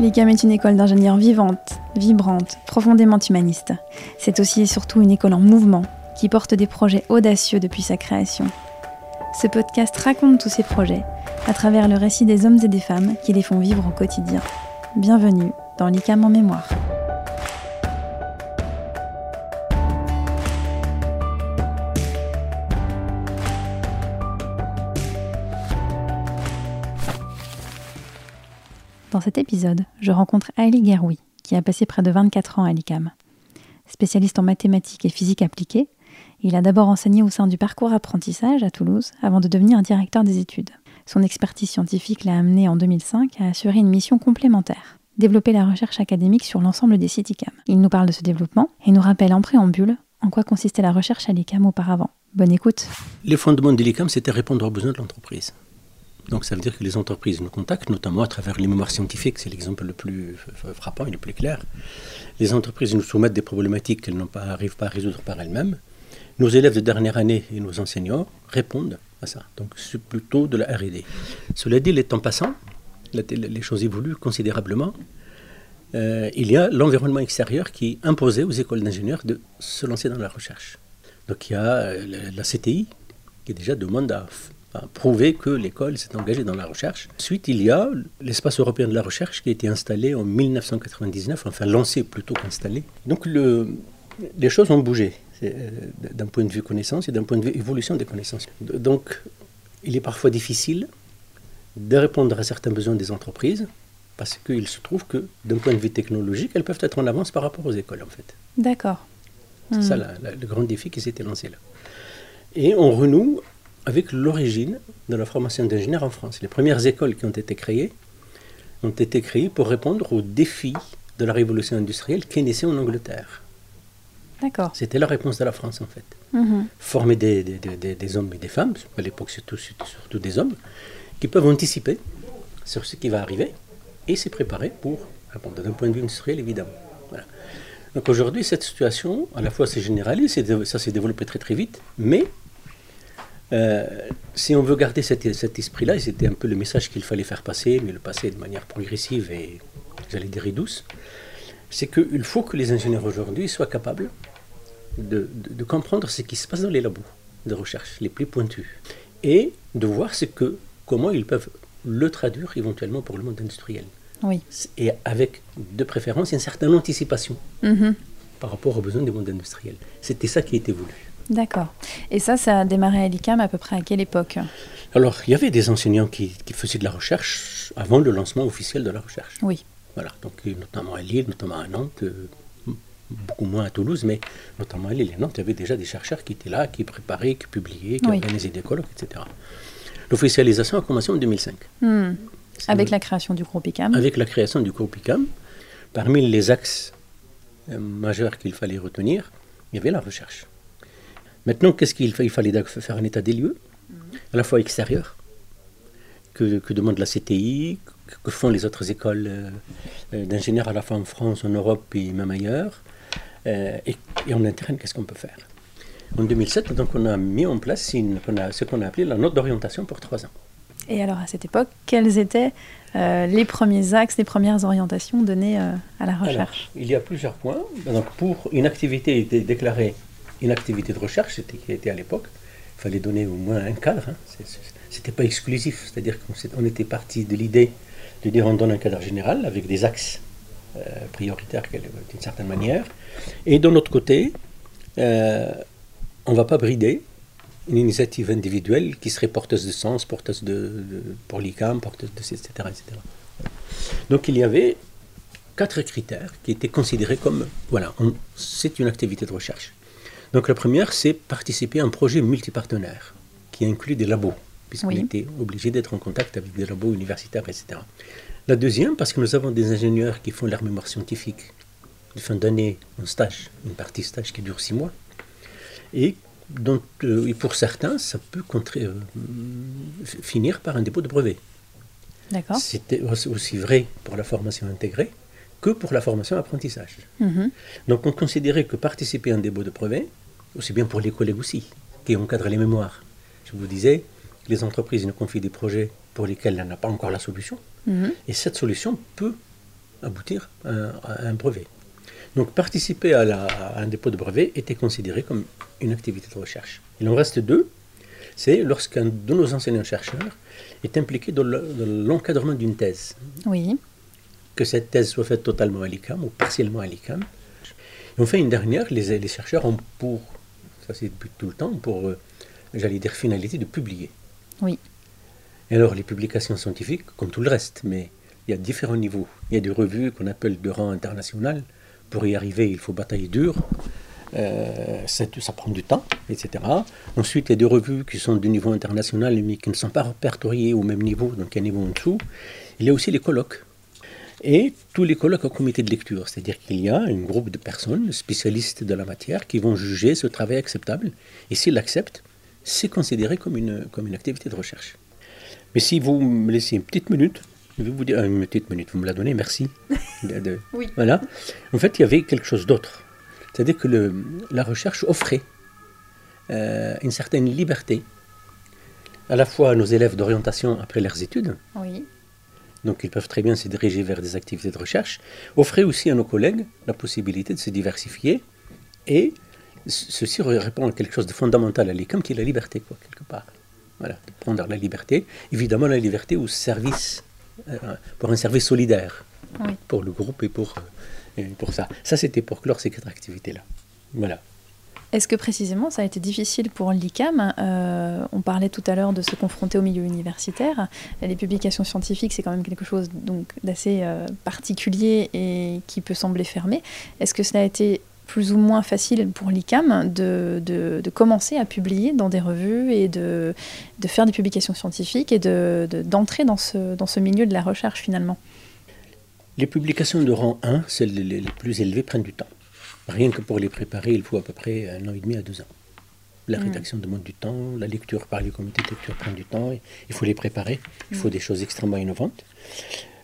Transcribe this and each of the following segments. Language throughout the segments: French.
L'ICAM est une école d'ingénieurs vivante, vibrante, profondément humaniste. C'est aussi et surtout une école en mouvement qui porte des projets audacieux depuis sa création. Ce podcast raconte tous ces projets à travers le récit des hommes et des femmes qui les font vivre au quotidien. Bienvenue dans l'ICAM en mémoire. Dans cet épisode, je rencontre Ali Geroui, qui a passé près de 24 ans à l'ICAM. Spécialiste en mathématiques et physique appliquée, il a d'abord enseigné au sein du parcours apprentissage à Toulouse avant de devenir directeur des études. Son expertise scientifique l'a amené en 2005 à assurer une mission complémentaire, développer la recherche académique sur l'ensemble des sites ICAM. Il nous parle de ce développement et nous rappelle en préambule en quoi consistait la recherche à l'ICAM auparavant. Bonne écoute. Les fondements de l'ICAM, c'était répondre aux besoins de l'entreprise. Donc ça veut dire que les entreprises nous contactent, notamment à travers les mémoires scientifiques, c'est l'exemple le plus frappant et le plus clair. Les entreprises nous soumettent des problématiques qu'elles n'arrivent pas à résoudre par elles-mêmes. Nos élèves de dernière année et nos enseignants répondent à ça. Donc c'est plutôt de la RD. Cela dit, les temps passant, les choses évoluent considérablement. Euh, il y a l'environnement extérieur qui imposait aux écoles d'ingénieurs de se lancer dans la recherche. Donc il y a euh, la CTI qui déjà demande à prouver que l'école s'est engagée dans la recherche. Ensuite, il y a l'espace européen de la recherche qui a été installé en 1999, enfin lancé plutôt qu'installé. Donc le, les choses ont bougé euh, d'un point de vue connaissance et d'un point de vue évolution des connaissances. Donc il est parfois difficile de répondre à certains besoins des entreprises parce qu'il se trouve que d'un point de vue technologique, elles peuvent être en avance par rapport aux écoles en fait. D'accord. C'est ça hmm. le grand défi qui s'était lancé là. Et on renoue avec l'origine de la formation d'ingénieurs en France. Les premières écoles qui ont été créées ont été créées pour répondre aux défis de la révolution industrielle qui est naissée en Angleterre. D'accord. C'était la réponse de la France en fait. Mhm. Former des, des, des, hommes et des femmes, à l'époque surtout, surtout des hommes, qui peuvent anticiper sur ce qui va arriver et s'y préparer pour répondre d'un point de vue industriel évidemment. Voilà. Donc aujourd'hui, cette situation, à la fois c'est généralisé, ça s'est développé très très vite, mais euh, si on veut garder cet, cet esprit-là, et c'était un peu le message qu'il fallait faire passer, mais le passer de manière progressive et, j'allais dire, douce, c'est qu'il faut que les ingénieurs aujourd'hui soient capables de, de, comprendre ce qui se passe dans les labos de recherche les plus pointus et de voir ce que, comment ils peuvent le traduire éventuellement pour le monde industriel. Oui. Et avec de préférence une certaine anticipation mm-hmm. par rapport aux besoins du monde industriel. C'était ça qui était voulu. D'accord. Et ça, ça a démarré à l'ICAM à peu près à quelle époque Alors, il y avait des enseignants qui, faisaient de la recherche avant le lancement officiel de la recherche. Oui. Voilà, donc notamment à Lille, notamment à Nantes, euh, beaucoup moins à Toulouse, mais notamment à Lille et Nantes, il y avait déjà des chercheurs qui étaient là, qui préparaient, qui publiaient, qui organisaient des colloques, etc. L'officialisation a commencé en 2005. Hmm. Avec la création du groupe ICAM Avec la création du groupe ICAM. Parmi les axes euh, majeurs qu'il fallait retenir, il y avait la recherche. Maintenant, qu'est-ce qu'il il fallait faire un état des lieux, à la fois extérieur, que, demande la CTI, que, font les autres écoles euh, euh, d'ingénieurs à la fois en France, en Europe et même ailleurs, euh, et, en interne, qu'est-ce qu'on peut faire? En 2007, donc, on a mis en place ce qu'on a appelé la note d'orientation pour trois ans. Et alors, à cette époque, quels étaient les premiers axes, les premières orientations données à la recherche? Il y a plusieurs points. Donc, pour une activité déclarée une activité de recherche, qui était à l'époque. Il fallait donner au moins un cadre. Hein. C'était pas exclusif, c'est-à-dire qu'on était parti de l'idée de dire on donne un cadre général avec des axes euh, prioritaires d'une certaine manière. Et de l'autre côté, euh, on ne va pas brider une initiative individuelle qui serait porteuse de sens, porteuse de, pour l'ICAM, porteuse de etc., etc. Donc il y avait quatre critères qui étaient considérés comme, voilà, c'est une activité de recherche. Donc la première, c'est participer à un projet multipartenaire qui inclut des labos, puisqu'on était obligé d'être en contact avec des labos universitaires, etc. La deuxième, parce que nous avons des ingénieurs qui font leur mémoire scientifique de fin d'année en stage, une partie stage qui dure six mois, et, dont, euh, pour certains, ça peut euh, finir par un dépôt de brevet. D'accord. C'était aussi vrai pour la formation intégrée que pour la formation apprentissage. Mhm. Donc on considérait que participer à un dépôt de brevet, aussi bien pour les collègues aussi, qui encadrent les mémoires. Je vous disais, les entreprises nous confient des projets pour lesquels elles n'ont pas encore la solution. Mhm. Et cette solution peut aboutir à, un brevet. Donc participer à, un dépôt de brevet était considéré comme une activité de recherche. Il en reste deux. C'est lorsqu'un de nos enseignants-chercheurs est impliqué dans l'encadrement d'une thèse. Oui. Que cette thèse soit faite totalement à l'ICAM ou partiellement à l'ICAM. Et enfin, une dernière, les, les chercheurs ont pour, ça c'est depuis tout le temps, pour, euh, j'allais dire, finalité de publier. Oui. Et alors, les publications scientifiques, comme tout le reste, mais il y a différents niveaux. Il y a des revues qu'on appelle de rang international. Pour y arriver, il faut batailler dur. Euh, ça, prend du temps, etc. Ensuite, il y a des revues qui sont du niveau international, mais qui ne sont pas répertoriées au même niveau, donc un niveau en dessous. Il y a aussi les colloques. Et tous les colloques au comité de lecture, c'est-à-dire qu'il y a un groupe de personnes spécialistes de la matière qui vont juger ce travail acceptable. Et s'ils l'acceptent, c'est considéré comme une, comme une activité de recherche. Mais si vous me laissez une petite minute, je vais vous dire, une petite minute, vous me la donnez, merci. oui. Voilà. En fait, il y avait quelque chose d'autre. C'est-à-dire que le, la recherche offrait euh, une certaine liberté, à la fois à nos élèves d'orientation après leurs études. Oui. Donc ils peuvent très bien se diriger vers des activités de recherche, offrait aussi à nos collègues la possibilité de se diversifier et ceci répond à quelque chose de fondamental à l'ICAM qui est la liberté, quoi, quelque part. Voilà, de prendre la liberté. Évidemment, la liberté au service, euh, pour un service solidaire, pour le groupe et pour, euh, pour ça. Ça, c'était pour clore ces quatre activités-là. Voilà. Est-ce que précisément ça a été difficile pour l'ICAM euh, On parlait tout à l'heure de se confronter au milieu universitaire. Les publications scientifiques, c'est quand même quelque chose d'assez particulier et qui peut sembler fermé. Est-ce que cela a été plus ou moins facile pour l'ICAM de, de, commencer à publier dans des revues et de, de faire des publications scientifiques et d'entrer dans, ce, dans ce milieu de la recherche finalement? Les publications de rang 1, celles les, plus élevées, prennent du temps. Rien que pour les préparer, il faut à peu près un an et demi à deux ans. La hmm. rédaction demande du temps, la lecture par les comités de lecture prend du temps, il faut les préparer, il faut hmm. des choses extrêmement innovantes.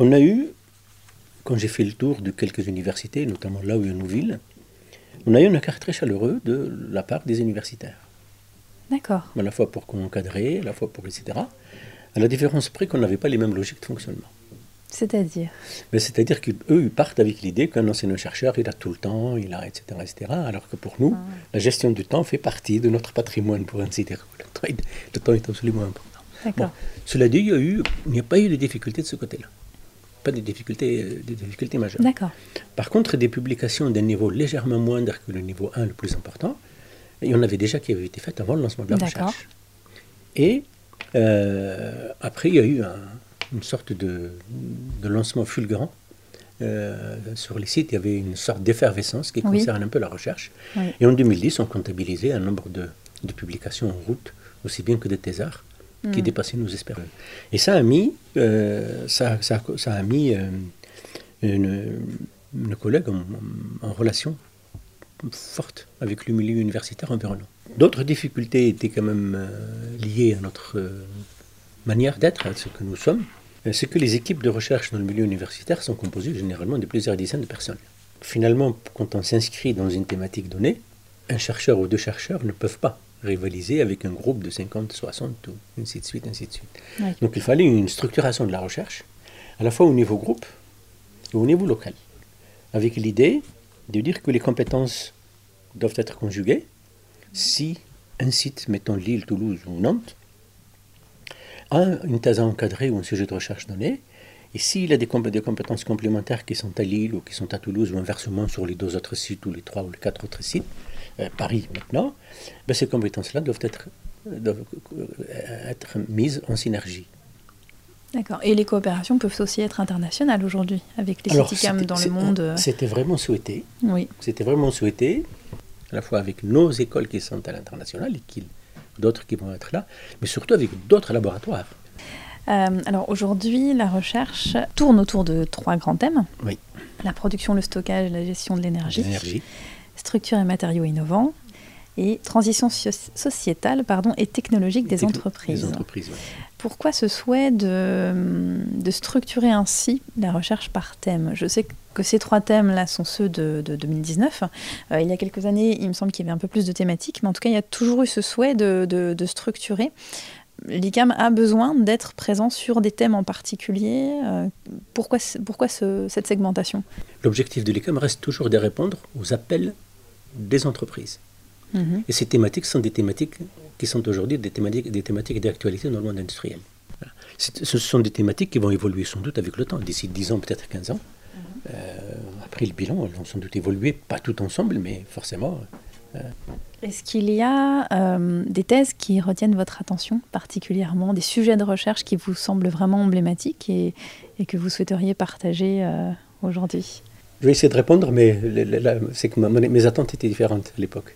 On a eu, quand j'ai fait le tour de quelques universités, notamment là où il y a Nouville, on a eu un accueil très chaleureux de la part des universitaires. D'accord. À la fois pour encadrer, à la fois pour etc. À la différence près qu'on n'avait pas les mêmes logiques de fonctionnement. C'est-à-dire C'est-à-dire qu'eux, partent avec l'idée qu'un enseignant-chercheur, il a tout le temps, il a, etc., etc. Alors que pour nous, ah. la gestion du temps fait partie de notre patrimoine, pour ainsi dire. Le temps est absolument important. D'accord. cela dit, il n'y a, a pas eu de difficultés de ce côté-là pas des difficultés, euh, des difficultés majeures. D'accord. Par contre, des publications d'un niveau légèrement moindre que le niveau 1 le plus important, il y en avait déjà qui avaient été faites avant le lancement de la recherche. Et euh, après, il y a eu une sorte de, lancement fulgurant. Euh, sur les sites, il y avait une sorte d'effervescence qui concerne un peu la recherche. Et en 2010, on comptabilisait un nombre de, de publications en route, aussi bien que de thésards qui hmm. dépassait nos espérances. Et ça a mis, euh, ça, ça, ça, a mis euh, une, une, collègue en, relation forte avec le milieu universitaire environnant. D'autres difficultés étaient quand même euh, liées à notre manière d'être, à ce que nous sommes. C'est que les équipes de recherche dans le milieu universitaire sont composées généralement de plusieurs dizaines de personnes. Finalement, quand on s'inscrit dans une thématique donnée, un chercheur ou deux chercheurs ne peuvent pas rivaliser avec un groupe de 50, 60, ou ainsi de suite, ainsi de suite. Donc il fallait une structuration de la recherche, à la fois au niveau groupe et au niveau local, avec l'idée de dire que les compétences doivent être conjuguées si un site, mettons Lille, Toulouse ou Nantes, a une thèse encadrée ou un sujet de recherche donné, et s'il a des, des, compétences complémentaires qui sont à Lille ou qui sont à Toulouse ou inversement sur les deux autres sites ou les trois ou les quatre autres sites, euh, Paris maintenant, ben, ces compétences-là doivent être, doivent euh, être mises en synergie. D'accord. Et les coopérations peuvent aussi être internationales aujourd'hui, avec les CITICAM dans le monde. C'était vraiment souhaité. Oui. C'était vraiment souhaité, à la fois avec nos écoles qui sont à l'international et d'autres qui vont être là, mais surtout avec d'autres laboratoires. alors aujourd'hui, la recherche tourne autour de trois grands thèmes. Oui. La production, le stockage et la gestion de l'énergie structure et matériaux innovants, et transition sociétale pardon, et technologique des entreprises. Pourquoi ce souhait de, de, structurer ainsi la recherche par thème? Je sais que ces trois thèmes-là sont ceux de, 2019. Euh, il y a quelques années, il me semble qu'il y avait un peu plus de thématiques, mais en tout cas, il y a toujours eu ce souhait de, de structurer l'ICAM a besoin d'être présent sur des thèmes en particulier. pourquoi pourquoi cette segmentation? L'objectif de l'ICAM reste toujours de répondre aux appels des entreprises. Et ces thématiques sont des thématiques qui sont aujourd'hui des thématiques, des thématiques d'actualité dans le monde industriel. Ce sont des thématiques qui vont évoluer sans doute avec le temps, d'ici 10 ans, peut-être 15 ans. Euh, après le bilan, elles vont sans doute évoluer, pas tout ensemble, mais forcément. Euh, Est-ce qu'il y a euh, des thèses qui retiennent votre attention particulièrement, des sujets de recherche qui vous semblent vraiment emblématiques et, et que vous souhaiteriez partager aujourd'hui? Je vais essayer de répondre, mais c'est que mes attentes étaient différentes à l'époque.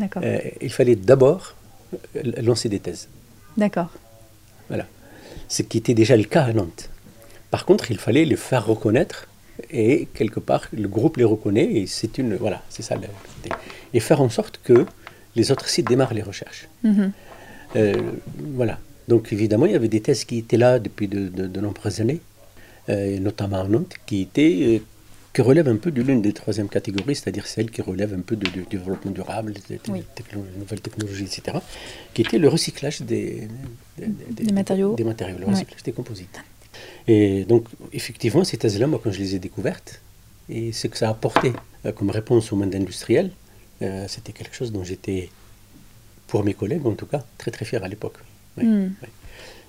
Euh, il fallait d'abord euh, lancer des thèses. D'accord. Voilà. Ce qui était déjà le cas à Nantes. Par contre, il fallait les faire reconnaître et quelque part, le groupe les reconnaît et c'est une. Voilà, c'est ça. Et faire en sorte que les autres sites démarrent les recherches. Mhm. Euh, voilà. Donc évidemment, il y avait des thèses qui étaient là depuis de, nombreuses années, notamment à Nantes, qui étaient qui relève un peu de l'une des troisièmes catégories, c'est-à-dire celle qui relève un peu du développement durable, des, nouvelles technologies, etc., qui était le recyclage des, matériaux, des matériaux le recyclage des composites. Et donc, effectivement, ces thèses-là, moi, quand je les ai découvertes, et ce que ça a apporté euh, comme réponse au monde industriel, euh, c'était quelque chose dont j'étais, pour mes collègues en tout cas, très très fier à l'époque. Hmm.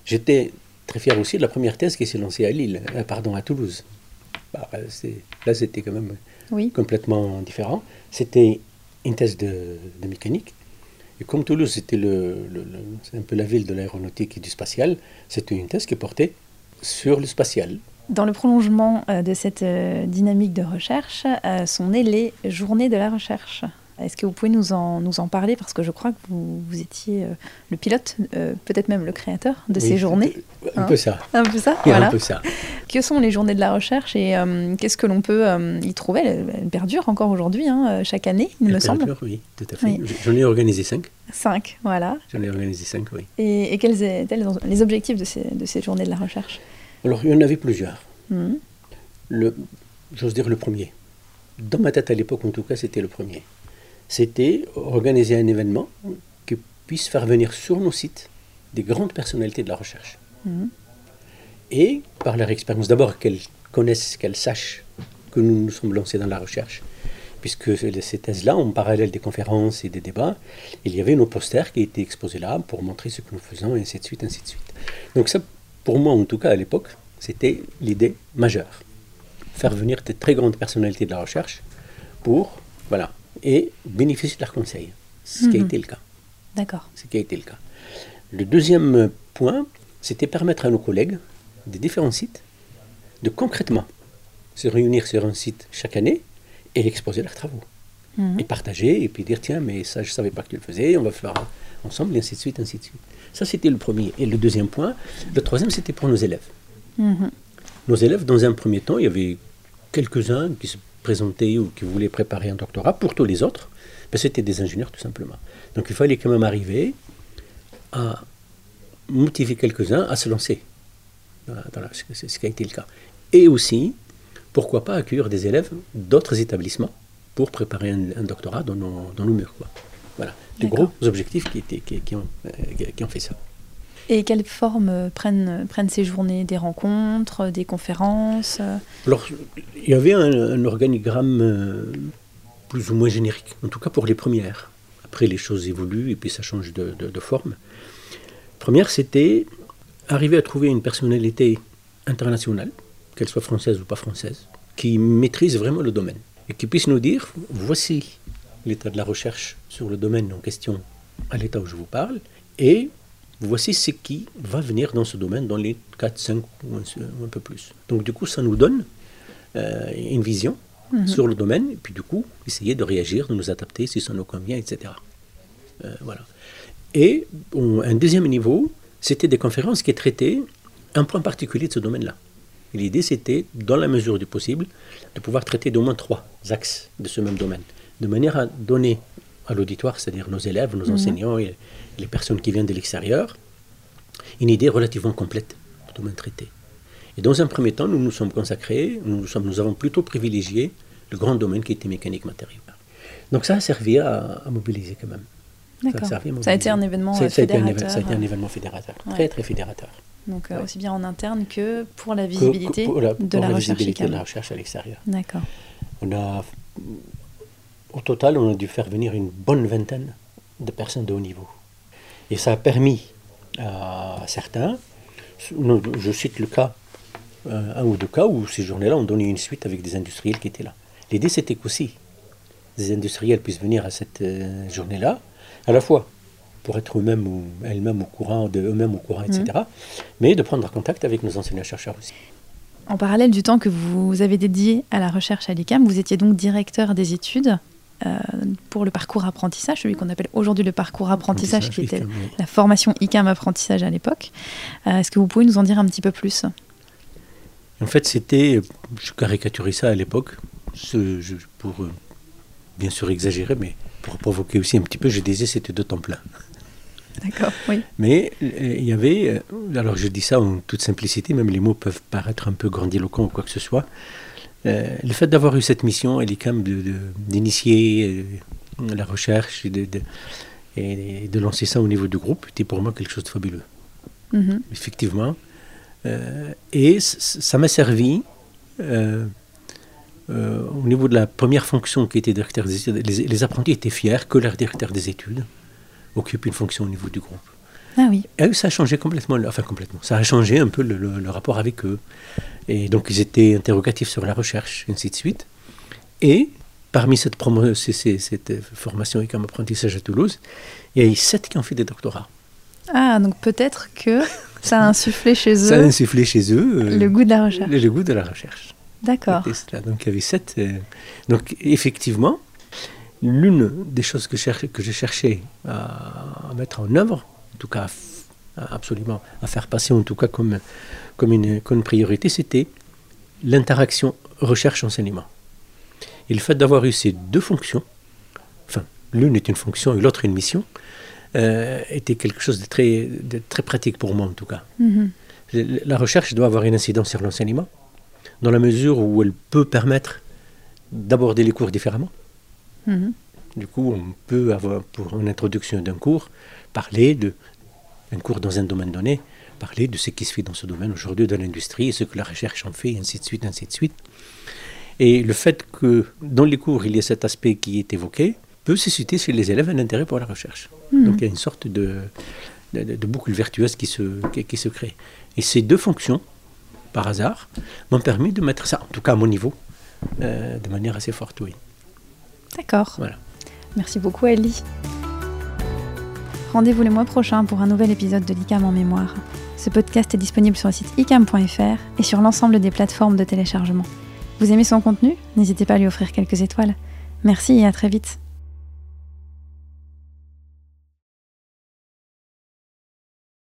J'étais très fier aussi de la première thèse qui s'est lancée à Lille, euh, pardon, à Toulouse. Bah, là, c'était quand même complètement différent. C'était une thèse de, mécanique. Et comme Toulouse, c'était le, un peu la ville de l'aéronautique et du spatial, c'était une thèse qui portait sur le spatial. Dans le prolongement euh, de cette euh, dynamique de recherche euh, sont nées les journées de la recherche. Est-ce que vous pouvez nous en, nous en parler Parce que je crois que vous, vous étiez euh, le pilote, euh, peut-être même le créateur de ces journées. Un peu ça. Un peu ça, voilà. Un peu ça. Que sont les journées de la recherche et euh, qu'est-ce que l'on peut y trouver? Elles, perdurent encore aujourd'hui, hein, chaque année, il me semble. Oui, tout à fait. J'en ai organisé cinq. Cinq, voilà. J'en ai organisé cinq, oui. Et, quels étaient les objectifs de ces, de ces journées de la recherche? Alors, il y en avait plusieurs. Mmh. J'ose dire le premier. Dans ma tête à l'époque, en tout cas, c'était le premier c'était organiser un événement qui puisse faire venir sur nos sites des grandes personnalités de la recherche. Mhm. Et par leur expérience, d'abord qu'elles connaissent, qu'elles sachent que nous nous sommes lancés dans la recherche. Puisque ces thèses-là, en parallèle des conférences et des débats, il y avait nos posters qui étaient exposés là pour montrer ce que nous faisons, et ainsi de suite, ainsi de suite. Donc ça, pour moi en tout cas à l'époque, c'était l'idée majeure. Faire venir des très grandes personnalités de la recherche pour, voilà, et bénéficier de leur conseil, ce qui a mhm. été le cas. D'accord. Ce qui a été le cas. Le deuxième point, c'était permettre à nos collègues des différents sites de concrètement se réunir sur un site chaque année et exposer leurs travaux. Mhm. Et partager, et puis dire tiens, mais ça, je ne savais pas que tu le faisais, on va faire ensemble, et ainsi de suite, ainsi de suite. Ça, c'était le premier. Et le deuxième point, le troisième, c'était pour nos élèves. Mhm. Nos élèves, dans un premier temps, il y avait quelques-uns qui se présenter ou qui voulaient préparer un doctorat, pour tous les autres, ben, c'était des ingénieurs tout simplement. Donc il fallait quand même arriver à motiver quelques-uns à se lancer. c'est ce qui a été le cas. Et aussi, pourquoi pas accueillir des élèves d'autres établissements pour préparer un, doctorat dans nos, dans nos murs. Quoi. Voilà, des gros objectifs qui, étaient, qui, ont, euh, qui ont fait ça. Et quelle forme prennent, prennent ces journées? Des rencontres, des conférences? Alors, il y avait un, organigramme euh, plus ou moins générique, en tout cas pour les premières. Après, les choses évoluent et puis ça change de, de, forme. Première, c'était arriver à trouver une personnalité internationale, qu'elle soit française ou pas française, qui maîtrise vraiment le domaine et qui puisse nous dire voici l'état de la recherche sur le domaine en question à l'état où je vous parle, et voici ce qui va venir dans ce domaine dans les 4, 5 ou un, peu plus. Donc du coup, ça nous donne euh, une vision mhm. sur le domaine, et puis du coup, essayer de réagir, de nous adapter si ça nous convient, etc. Euh, voilà. Et un deuxième niveau, c'était des conférences qui traitaient un point particulier de ce domaine-là. L'idée, c'était, dans la mesure du possible, de pouvoir traiter d'au moins trois axes de ce même domaine, de manière à donner à l'auditoire, c'est-à-dire nos élèves, nos mhm. enseignants et les personnes qui viennent de l'extérieur, une idée relativement complète du domaine traité. Et dans un premier temps, nous nous sommes consacrés, nous, sommes, nous avons plutôt privilégié le grand domaine qui était mécanique matérielle. Donc ça a servi à, mobiliser quand même. D'accord. Ça, a été un événement ça, fédérateur. Ça a été un, événement fédérateur, très très fédérateur. Donc aussi bien en interne que pour la visibilité pour la, de, la visibilité de la recherche à l'extérieur. D'accord. On a, au total, on a dû faire venir une bonne vingtaine de personnes de haut niveau. Et ça a permis à certains, je cite le cas, euh, un ou deux cas où ces journées-là ont donné une suite avec des industriels qui étaient là. L'idée, c'était qu'aussi des industriels puissent venir à cette euh, journée-là, à la fois pour être eux-mêmes ou elles-mêmes au courant, de eux-mêmes au courant, etc., mmh. mais de prendre contact avec nos enseignants-chercheurs aussi. En parallèle du temps que vous avez dédié à la recherche à l'ICAM, vous étiez donc directeur des études pour le parcours apprentissage, celui qu'on appelle aujourd'hui le parcours apprentissage, qui était la formation ICAM apprentissage à l'époque. Euh, est-ce que vous pouvez nous en dire un petit peu plus? En fait, c'était, je caricaturais ça à l'époque, pour euh, bien sûr exagérer, mais pour provoquer aussi un petit peu, je disais c'était de temps plein. D'accord, oui. Mais il y avait, alors je dis ça en toute simplicité, même les mots peuvent paraître un peu grandiloquents ou quoi que ce soit, euh, le fait d'avoir eu cette mission elle est quand d'initier euh, la recherche et de, et de, lancer ça au niveau du groupe était pour moi quelque chose de fabuleux. Mm-hmm. Effectivement. Euh, et ça m'a servi au niveau de la première fonction qui était directeur des études. Les, les apprentis étaient fiers que leur directeur des études occupe une fonction au niveau du groupe. Ah oui. Et ça a changé complètement, enfin complètement, ça a changé un peu le, rapport avec eux. Et donc ils étaient interrogatifs sur la recherche, et ainsi de suite. Et parmi cette, cette formation et comme apprentissage à Toulouse, il y a eu sept qui ont fait des doctorats. Ah, donc peut-être que ça a insufflé chez eux. Ça a insufflé chez eux. Euh, le goût de la recherche. Le, goût de la recherche. D'accord. Donc il y avait sept. Euh, donc effectivement, l'une des choses que, que j'ai cherché à, mettre en œuvre, en tout cas absolument à faire passer en tout cas comme, comme, une, comme priorité, c'était l'interaction recherche-enseignement. Et le fait d'avoir eu ces deux fonctions, enfin l'une est une fonction et l'autre une mission, euh, était quelque chose de très, de très pratique pour moi en tout cas. Mm-hmm. La recherche doit avoir une incidence sur l'enseignement, dans la mesure où elle peut permettre d'aborder les cours différemment. Mm-hmm. Du coup, on peut avoir, pour une introduction d'un cours, parler de un cours dans un domaine donné, parler de ce qui se fait dans ce domaine aujourd'hui dans l'industrie et ce que la recherche en fait, ainsi de suite, ainsi de suite. Et le fait que dans les cours, il y ait cet aspect qui est évoqué, peut susciter chez les élèves un intérêt pour la recherche. Hmm. Donc il y a une sorte de, de, boucle vertueuse qui se, qui, se crée. Et ces deux fonctions, par hasard, m'ont permis de mettre ça, en tout cas à mon niveau, euh, de manière assez forte, oui. D'accord. Voilà. Merci beaucoup, Ellie. Rendez-vous le mois prochain pour un nouvel épisode de l'ICAM en mémoire. Ce podcast est disponible sur le site icam.fr et sur l'ensemble des plateformes de téléchargement. Vous aimez son contenu? N'hésitez pas à lui offrir quelques étoiles. Merci et à très vite.